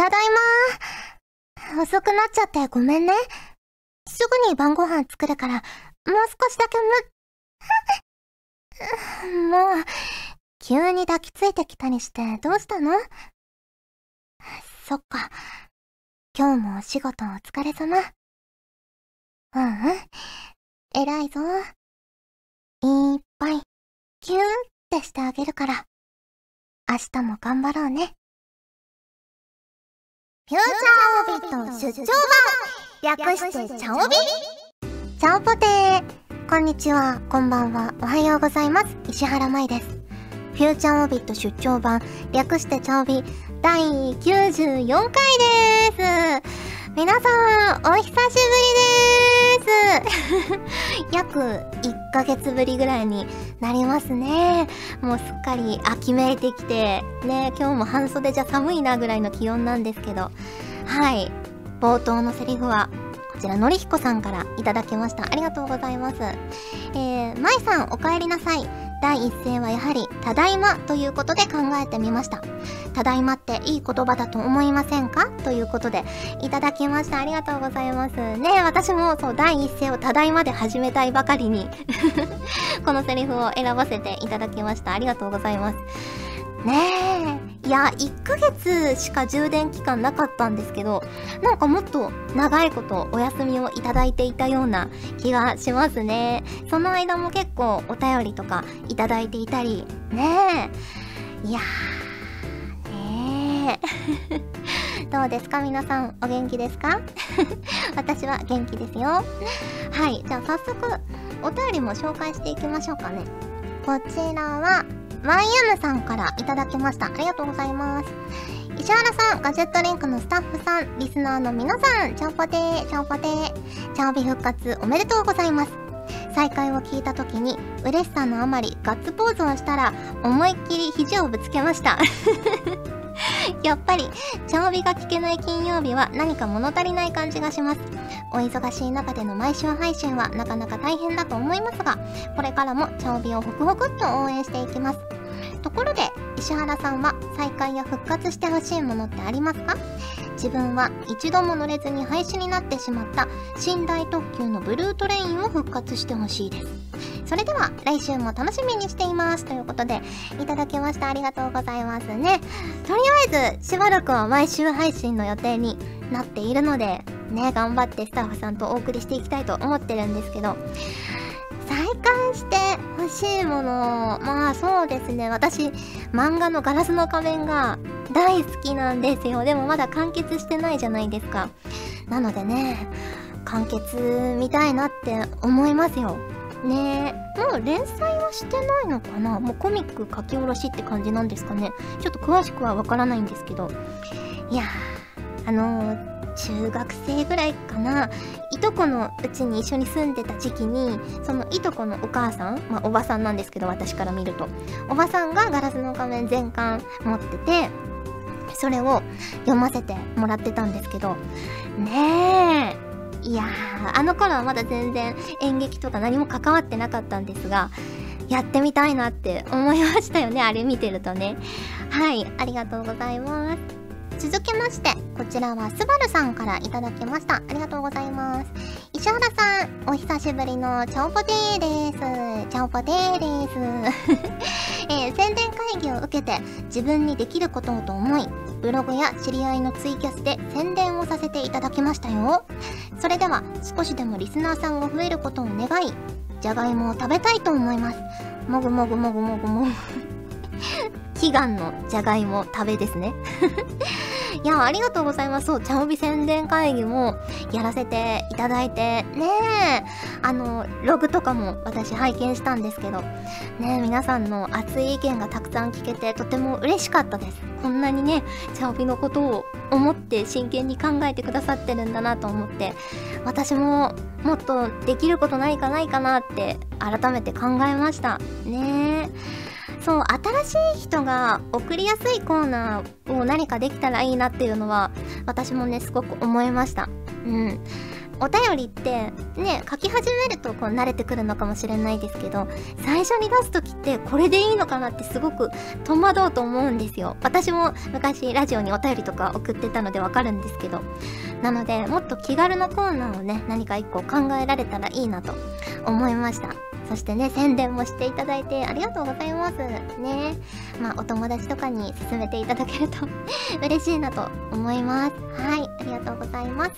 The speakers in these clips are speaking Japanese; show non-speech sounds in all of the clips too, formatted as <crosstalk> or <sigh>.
ただいま遅くなっちゃってごめんね。すぐに晩ご飯作るから、もう少しだけむ、<laughs> もう、急に抱きついてきたりしてどうしたの？そっか。今日もお仕事お疲れ様。ううん。偉いぞ。いっぱい、キューってしてあげるから。明日も頑張ろうね。フューチャーオビット出張版。略してチャオビ。チャオポテ。ーこんにちは、こんばんは、おはようございます。石原舞です。フューチャーオビット出張版。略してチャオビ。第94回です。皆さん、お久しぶりです。<laughs> 約1ヶ月ぶりぐらいになりますね。もうすっかり秋めいてきて、ね、今日も半袖じゃ寒いなぐらいの気温なんですけど、はい。冒頭のセリフは、こちら、のりひこさんからいただきました。ありがとうございます。えー、まいさんお帰りなさい。第一声はやはり、ただいまということで考えてみました。ただいまっていい言葉だと思いませんか？ということで、いただきました。ありがとうございます。ね私もそう、第一声をただいまで始めたいばかりに <laughs> このセリフを選ばせていただきました。ありがとうございます。ねえ。いや、1ヶ月しか充電期間なかったんですけど、なんかもっと長いことお休みをいただいていたような気がしますね。その間も結構お便りとかいただいていたり、ねえ。いやー、ねえ。<laughs> どうですか？皆さん、お元気ですか？<laughs> 私は元気ですよ。はい、じゃあ早速、お便りも紹介していきましょうかね。こちらは、マイユムさんからいただきました。ありがとうございます。石原さん、ガジェットリンクのスタッフさん、リスナーの皆さん、チャオポテー、チャオポテー、チャオビ復活おめでとうございます。再会を聞いた時に、嬉しさのあまりガッツポーズをしたら、思いっきり肘をぶつけました。<laughs> やっぱり、チャオビが聞けない金曜日は何か物足りない感じがします。お忙しい中での毎週配信はなかなか大変だと思いますが、これからもチャオビをホクホクっと応援していきます。ところで、石原さんは再開や復活してほしいものってありますか？自分は一度も乗れずに廃止になってしまった寝台特急のブルートレインを復活してほしいです。それでは来週も楽しみにしています。ということで、いただきました。ありがとうございますね。とりあえず、しばらくは毎週配信の予定になっているので、ね、頑張ってスタッフさんとお送りしていきたいと思ってるんですけど、再開して欲しいもの、まあそうですね、私、漫画のガラスの仮面が大好きなんですよ。でもまだ完結してないじゃないですか。なのでね、完結見たいなって思いますよ。ね。え、もう連載はしてないのかな？もうコミック書き下ろしって感じなんですかね？ちょっと詳しくはわからないんですけど。いや、あのー中学生ぐらいかな。いとこのうちに一緒に住んでた時期にそのいとこのお母さんまあおばさんなんですけど私から見ると。おばさんがガラスの仮面全巻持っててそれを読ませてもらってたんですけど。ねえ。いやーあの頃はまだ全然演劇とか何も関わってなかったんですがやってみたいなって思いましたよねあれ見てるとねはいありがとうございます続きまして、こちらはスバルさんからいただきました。ありがとうございます。石原さん、お久しぶりのチャオポテーです。チャオポテーです。議を受けて自分にできることをと思い、ブログや知り合いのツイキャスで宣伝をさせていただきましたよ。それでは少しでもリスナーさんが増えることを願い、じゃがいもを食べたいと思います。もぐもぐもぐもぐもぐ。祈願のじゃがいも食べですね。いや、ありがとうございます。そう、茶帯宣伝会議もやらせていただいて、ねえ、あの、ログとかも私拝見したんですけど、ねえ、皆さんの熱い意見がたくさん聞けてとても嬉しかったです。こんなにね、茶帯のことを思って真剣に考えてくださってるんだなと思って、私ももっとできることないかないかなって改めて考えました。ねえ。そう新しい人が送りやすいコーナーを何かできたらいいなっていうのは私もねすごく思いました。うん。お便りってね書き始めるとこう慣れてくるのかもしれないですけど最初に出す時ってこれでいいのかなってすごく戸惑うと思うんですよ。私も昔ラジオにお便りとか送ってたのでわかるんですけど。なのでもっと気軽なコーナーをね何か一個考えられたらいいなと思いました。そしてね宣伝もしていただいてありがとうございます。ね。まあお友達とかに勧めていただけると <laughs> 嬉しいなと思います。はいありがとうございます。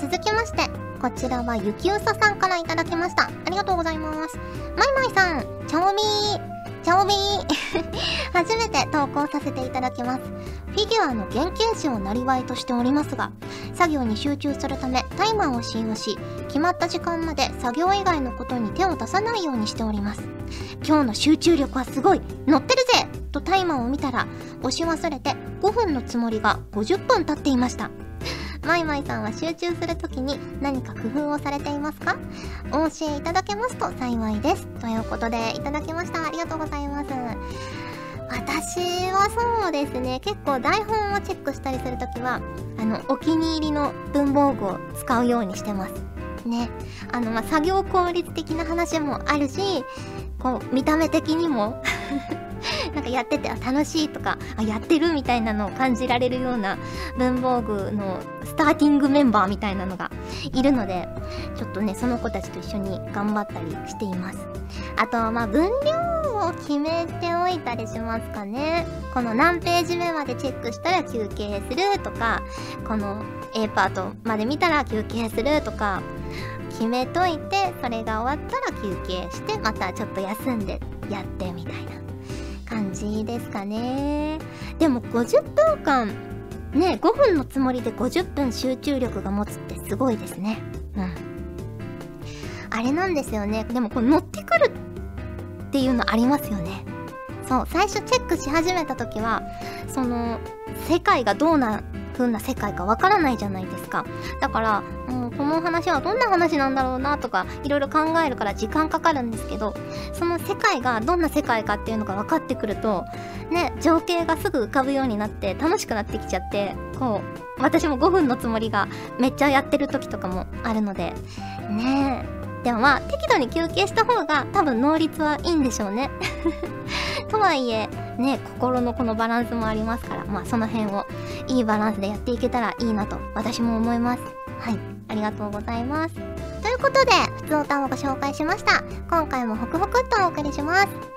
続きましてこちらはゆきうささんからいただきました。ありがとうございます。まいまいさんちょうみー。チャオビー初めて投稿させていただきます。フィギュアの原型師をなりわいとしておりますが、作業に集中するためタイマーを使用し、決まった時間まで作業以外のことに手を出さないようにしております。今日の集中力はすごい乗ってるぜとタイマーを見たら、押し忘れて5分のつもりが50分経っていました。マイマイさんは集中するときに何か工夫をされていますか？お教えいただけますと幸いです。ということで、いただきました。ありがとうございます。私はそうですね、結構台本をチェックしたりするときは、あの、お気に入りの文房具を使うようにしてます。ね。あの、まあ、作業効率的な話もあるし、こう、見た目的にもなんかやってて楽しいとかあやってるみたいなのを感じられるような文房具のスターティングメンバーみたいなのがいるのでちょっとねその子たちと一緒に頑張ったりしています。あとはまあ分量を決めておいたりしますかね。この何ページ目までチェックしたら休憩するとかこの A パートまで見たら休憩するとか決めといてそれが終わったら休憩してまたちょっと休んでやってみたいな。じですかね。でも50分間ね5分のつもりで50分集中力が持つってすごいですね。うん。あれなんですよね。でもこれ乗ってくるっていうのありますよね。そう最初チェックし始めた時はその世界がどうな風な世界かわからないじゃないですか。だから、うん、この話はどんな話なんだろうなとかいろいろ考えるから時間かかるんですけどその世界がどんな世界かっていうのが分かってくるとね情景がすぐ浮かぶようになって楽しくなってきちゃってこう私も5分のつもりがめっちゃやってる時とかもあるのでね。えでもまあ適度に休憩した方が多分能率はいいんでしょうね。<laughs> とはいえね心のこのバランスもありますからまあその辺をいいバランスでやっていけたらいいなと私も思います。はい。ありがとうございます。ということで普通歌をご紹介しました。今回もホクホクっとお送りします。ガジェットリ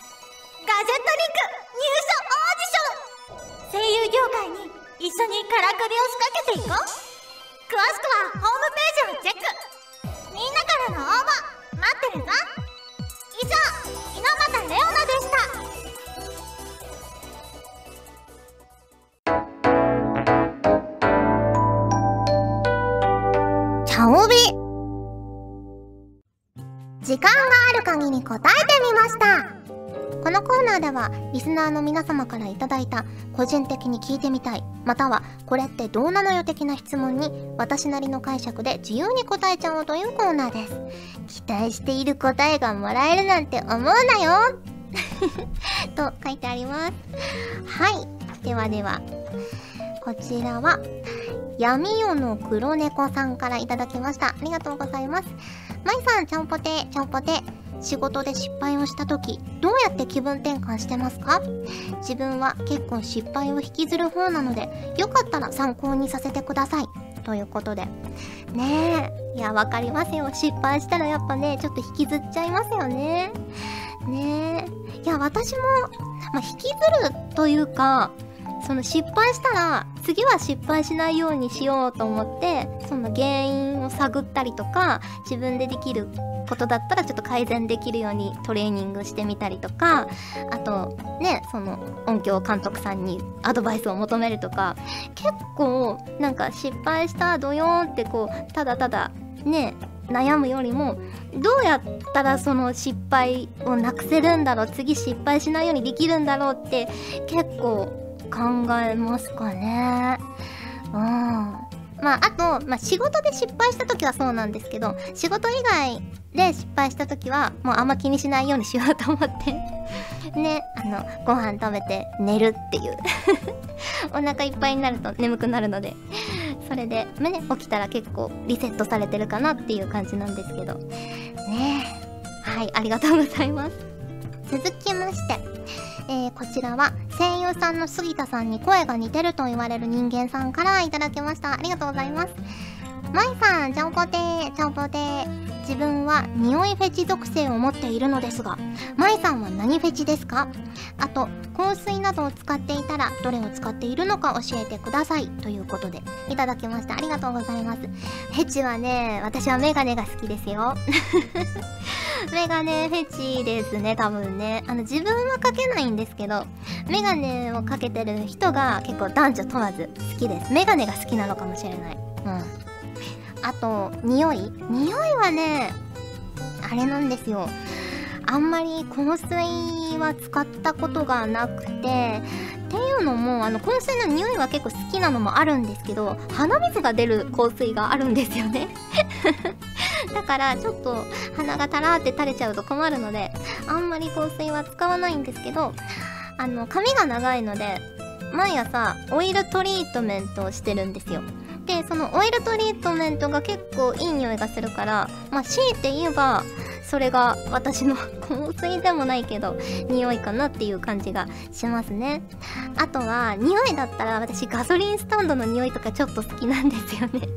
ンク入社オーディション。声優業界に一緒にからくりを仕掛けていこう。詳しくはホームページをチェック。みんなからの応募待ってるぞ。はリスナーの皆様からいただいた個人的に聞いてみたいまたはこれってどうなのよ的な質問に私なりの解釈で自由に答えちゃおうというコーナーです。期待している答えがもらえるなんて思うなよ。<laughs> と書いてあります。はい。ではでは。こちらは闇夜の黒猫さんからいただきました。ありがとうございます。まいさんちゃんぽてちゃんぽて。仕事で失敗をした時どうやって気分転換してますか？自分は結構失敗を引きずる方なのでよかったら参考にさせてください。ということで。ねえ。いやわかりますよ。失敗したらやっぱねちょっと引きずっちゃいますよね。ねえ。いや私も、まあ、引きずるというかその失敗したら次は失敗しないようにしようと思ってその原因を探ったりとか自分でできることだったらちょっと改善できるようにトレーニングしてみたりとかあとねその音響監督さんにアドバイスを求めるとか結構なんか失敗したドヨーンってこうただただね悩むよりもどうやったらその失敗をなくせるんだろう次失敗しないようにできるんだろうって結構考えますかね。うん。まあ、あと、まあ、仕事で失敗した時はそうなんですけど、仕事以外で失敗した時は、もうあんま気にしないようにしようと思って。<laughs> ね、あの、ご飯食べて寝るっていう。<laughs> お腹いっぱいになると眠くなるので。それでね起きたら結構リセットされてるかなっていう感じなんですけど。ねはいありがとうございます。続きまして。えー、こちらは声優さんの杉田さんに声が似てると言われる人間さんから頂きました。ありがとうございます。まいさん、ちゃんぽてー、ちゃんぽてー。自分は匂いフェチ属性を持っているのですが、まいさんは何フェチですか？あと、香水などを使っていたら、どれを使っているのか教えてください。ということで、いただきました。ありがとうございます。フェチはね、私はメガネが好きですよ。<laughs> メガネフェチですね、多分ね。あの、自分はかけないんですけど、メガネをかけてる人が結構男女問わず好きです。メガネが好きなのかもしれない。うん。あと匂い？匂いはねあれなんですよ。あんまり香水は使ったことがなくてっていうのもあの香水の匂いは結構好きなのもあるんですけど鼻水が出る香水があるんですよね。<laughs> だからちょっと鼻がたらーって垂れちゃうと困るのであんまり香水は使わないんですけどあの髪が長いので毎朝オイルトリートメントをしてるんですよ。でそのオイルトリートメントが結構いい匂いがするからまあ強いて言えばそれが私の <laughs> 香水でもないけど匂いかなっていう感じがしますね。あとは匂いだったら私ガソリンスタンドの匂いとかちょっと好きなんですよね。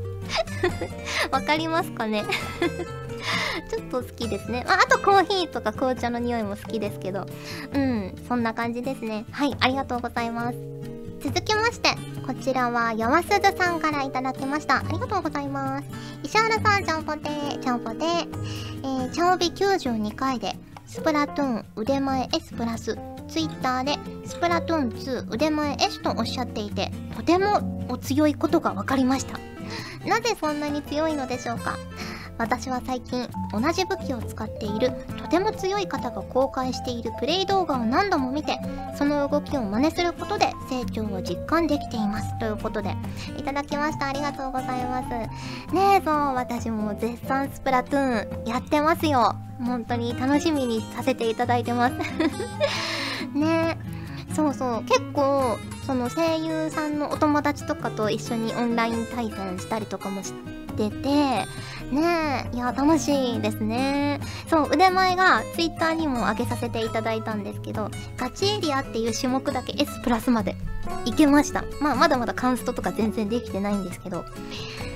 <laughs> わかりますかね？<laughs> ちょっと好きですね、まあ、あとコーヒーとか紅茶の匂いも好きですけど。うんそんな感じですね。はいありがとうございます。続きましてこちらは山鈴さんからいただきました。ありがとうございます。石原さん、ちゃんぽてー、ちゃんぽてー。えー、チャオビ92回で、スプラトゥーン腕前 S プラス、ツイッターで、スプラトゥーン2腕前 S とおっしゃっていて、とてもお強いことが分かりました。なぜそんなに強いのでしょうか？私は最近同じ武器を使っているとても強い方が公開しているプレイ動画を何度も見てその動きを真似することで成長を実感できています。ということでいただきました。ありがとうございます。ねえそう私も絶賛スプラトゥーンやってますよ。本当に楽しみにさせていただいてます。<laughs> ねえ。そうそう。結構その声優さんのお友達とかと一緒にオンライン対戦したりとかもしててねえいや楽しいですね。そう腕前が Twitter にも上げさせていただいたんですけどガチエリアっていう種目だけ S プラスまでいけました。まあまだまだカンストとか全然できてないんですけど。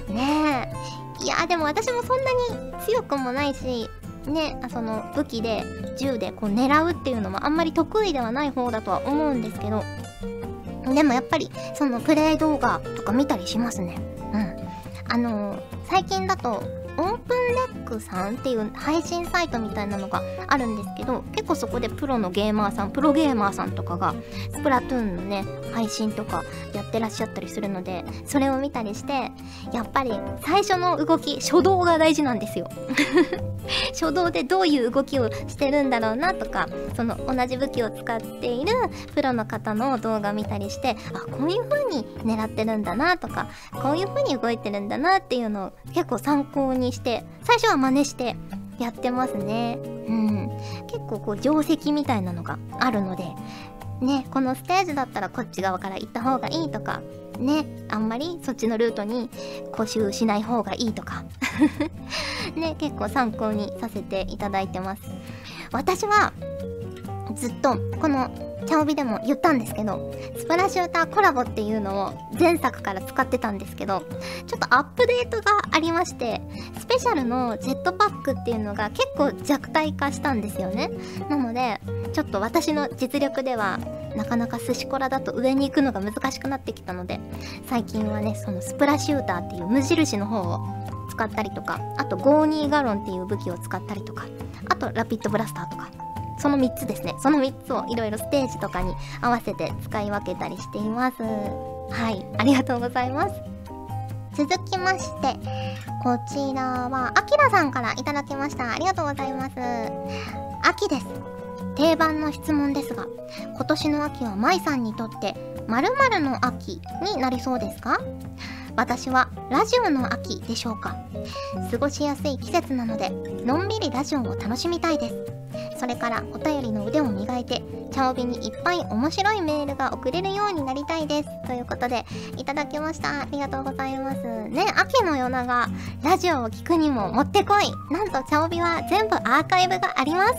ねえ。いやでも私もそんなに強くもないしねその武器で銃でこう狙うっていうのもあんまり得意ではない方だとは思うんですけど。でもやっぱりそのプレイ動画とか見たりしますね。うん。あの最近だとオープンレクさんっていう配信サイトみたいなのがあるんですけど結構そこでプロのゲーマーさんプロゲーマーさんとかがスプラトゥーンのね配信とかやってらっしゃったりするのでそれを見たりしてやっぱり最初の動き初動が大事なんですよ。<laughs> 初動でどういう動きをしてるんだろうなとかその同じ武器を使っているプロの方の動画見たりしてあこういう風に狙ってるんだなとかこういう風に動いてるんだなっていうのを結構参考にして最初は真似してやってますね。うん。結構こう定石みたいなのがあるのでねこのステージだったらこっち側から行った方がいいとかねあんまりそっちのルートに固執しない方がいいとか。<laughs> ね結構参考にさせていただいてます。私はずっとこのチャオビでも言ったんですけどスプラシューターコラボっていうのを前作から使ってたんですけどちょっとアップデートがありましてスペシャルのジェットパックっていうのが結構弱体化したんですよね。なのでちょっと私の実力ではなかなか寿司コラだと上に行くのが難しくなってきたので最近はねそのスプラシューターっていう無印の方を使ったりとかあとゴーニーガロンっていう武器を使ったりとかあとラピッドブラスターとかその3つですね。その3つをいろいろステージとかに合わせて使い分けたりしています。はい。ありがとうございます。続きましてこちらはあきらさんからいただきました。ありがとうございます。秋です。定番の質問ですが今年の秋は舞さんにとって〇〇の秋になりそうですか？私はラジオの秋でしょうか？過ごしやすい季節なのでのんびりラジオを楽しみたいです。それからお便りの腕を磨いて、チャオビにいっぱい面白いメールが送れるようになりたいです。ということで、いただきました。ありがとうございます。ね、秋の夜長、ラジオを聞くにももってこい。なんと、チャオビは全部アーカイブがあります。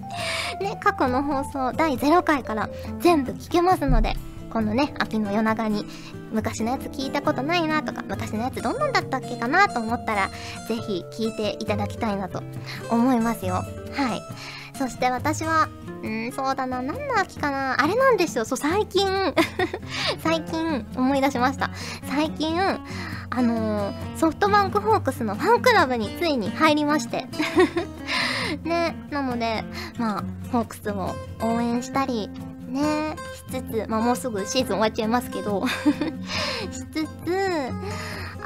<laughs> ね、過去の放送第0回から全部聞けますので、このね、秋の夜長に昔のやつ聞いたことないなとか、昔のやつどんなんだったっけかなと思ったら、ぜひ聞いていただきたいなと思いますよ。はい。そして私は、うん、そうだな、何の秋かな。あれなんですよ、そう、最近 <laughs> 最近思い出しました。最近、あのー、ソフトバンクホークスのファンクラブについに入りまして <laughs> ね、なので、まあ、ホークスを応援したり、ねしつつ、まあもうすぐシーズン終わっちゃいますけど <laughs> しつつ、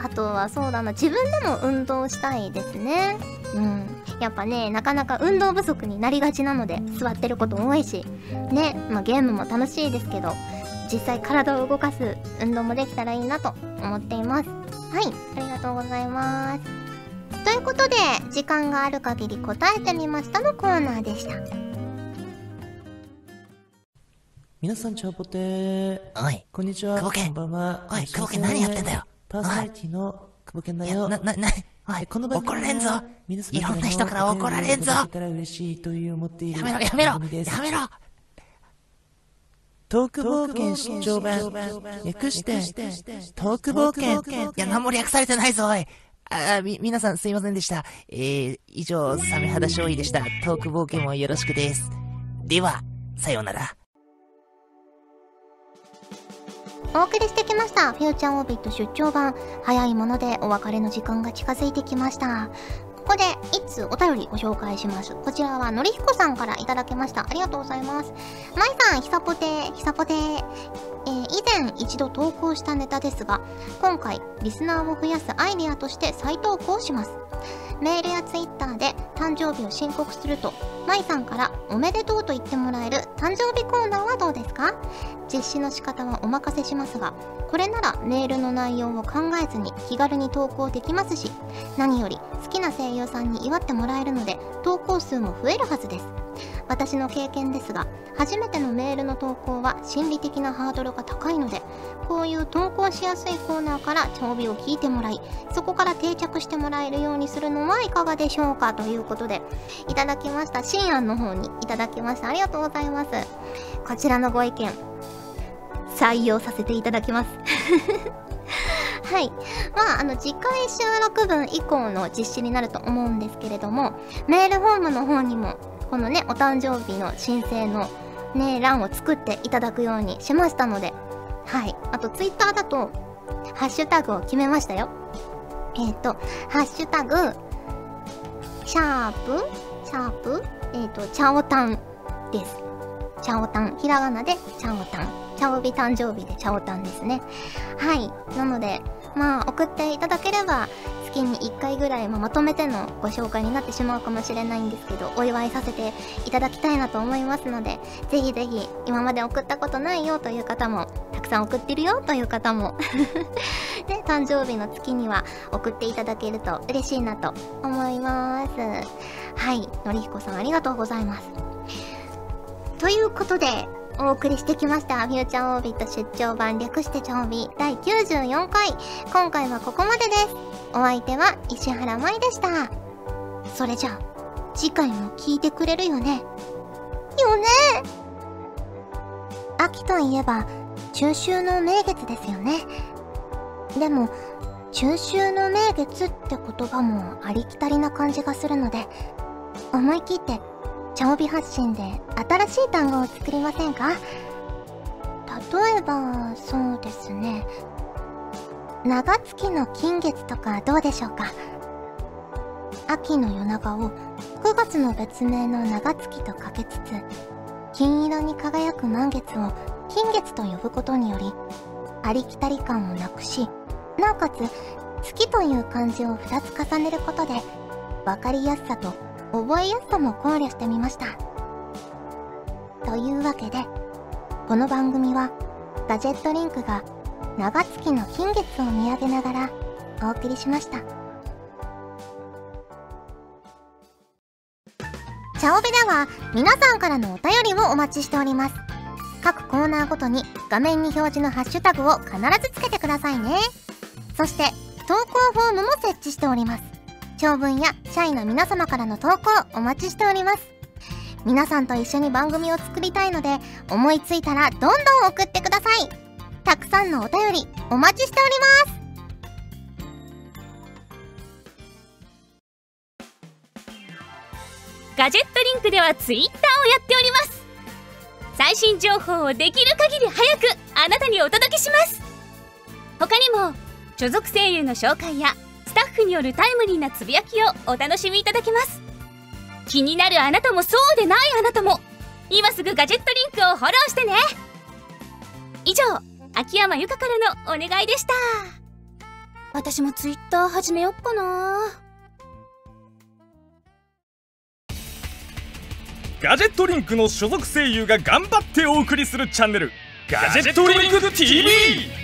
あとはそうだな、自分でも運動したいですね。うん。やっぱね、なかなか運動不足になりがちなので、座ってること多いし、ね、まあゲームも楽しいですけど、実際体を動かす運動もできたらいいなと思っています。はい、ありがとうございます。ということで、時間がある限り答えてみましたのコーナーでした。皆さん、チャオポテー。おい。こんにちは。こんばんは。おい、久保健何やってんだよ。パーソナリティの久保健だよ。な、な、な、おい、この怒られんぞ。いろんな人から怒られんぞ。やめろ、やめろ、やめろ。トーク冒険出張版。略して、トーク冒険。いや、何も略されてないぞ、おい。あ、み、皆さんすいませんでした。えー、以上、サメ肌勝利でした。トーク冒険もよろしくです。では、さようなら。お送りしてきました。フューチャーオービット出張版。早いものでお別れの時間が近づいてきました。ここで、いつお便りご紹介します。こちらは、のりひこさんからいただきました。ありがとうございます。まいさん、ひさぽて、ひさぽて。えー、以前一度投稿したネタですが、今回、リスナーを増やすアイデアとして再投稿します。メールやツイッターで誕生日を申告すると、まいさんからおめでとうと言ってもらえる誕生日コーナーはどうですか？実施の仕方はお任せしますが、これならメールの内容を考えずに気軽に投稿できますし、何より好きな声優さんに祝ってもらえるので、投稿数も増えるはずです。私の経験ですが、初めてのメールの投稿は心理的なハードルが高いので、こういう投稿しやすいコーナーから調備を聞いてもらい、そこから定着してもらえるようにするのはいかがでしょうかということで、いただきました。新案の方にいただきました。ありがとうございます。こちらのご意見、採用させていただきます。<laughs> はい。まあ、あの、次回収録分以降の実施になると思うんですけれども、メールフォームの方にもこのね、お誕生日の申請のね、欄を作っていただくようにしましたので、はい。あと、ツイッターだと、ハッシュタグを決めましたよ。えっ、ー、と、ハッシュタグ、シャープ、シャープ、えっ、ー、と、チャオタンです。チャオタン。ひらがなでチャオタン。チャオビ誕生日でチャオタンですね。はい。なので、まあ、送っていただければ、月に1回ぐらい、ままとめてのご紹介になってしまうかもしれないんですけど、お祝いさせていただきたいなと思いますので、ぜひぜひ、今まで送ったことないよという方も、たくさん送ってるよという方も <laughs> で、誕生日の月には送っていただけると嬉しいなと思います。はい、のりひこさんありがとうございます。ということで、お送りしてきました。フューチャーオービット出張版略してチョービ第94回。今回はここまでです。お相手は石原舞でした。それじゃあ、次回も聞いてくれるよね。よね秋といえば、中秋の名月ですよね。でも、中秋の名月って言葉もありきたりな感じがするので、思い切って長尾発信で新しい単語を作りませんか？例えば、そうですね。長月の金月とかどうでしょうか？秋の夜長を9月の別名の長月とかけつつ、金色に輝く満月を金月と呼ぶことにより、ありきたり感をなくし、なおかつ月という漢字を2つ重ねることで、わかりやすさと覚えやすさも考慮してみました。というわけで、この番組はガジェットリンクが長月の金月を見上げながらお送りしました。チャオベでは皆さんからのお便りをお待ちしております。各コーナーごとに画面に表示のハッシュタグを必ずつけてくださいねそして投稿フォームも設置しております長文や社員の皆様からの投稿お待ちしております。皆さんと一緒に番組を作りたいので思いついたらどんどん送ってください。たくさんのお便りお待ちしております。ガジェットリンクではツイッターをやっております。最新情報をできる限り早くあなたにお届けします。他にも所属声優の紹介やスタッフによるタイムリーなつぶやきをお楽しみいただけます。気になるあなたもそうでないあなたも今すぐガジェットリンクをフォローしてね。以上秋山由香からのお願いでした。私もツイッター始めよっかな。ガジェットリンクの所属声優が頑張ってお送りするチャンネルガジェットリンク TV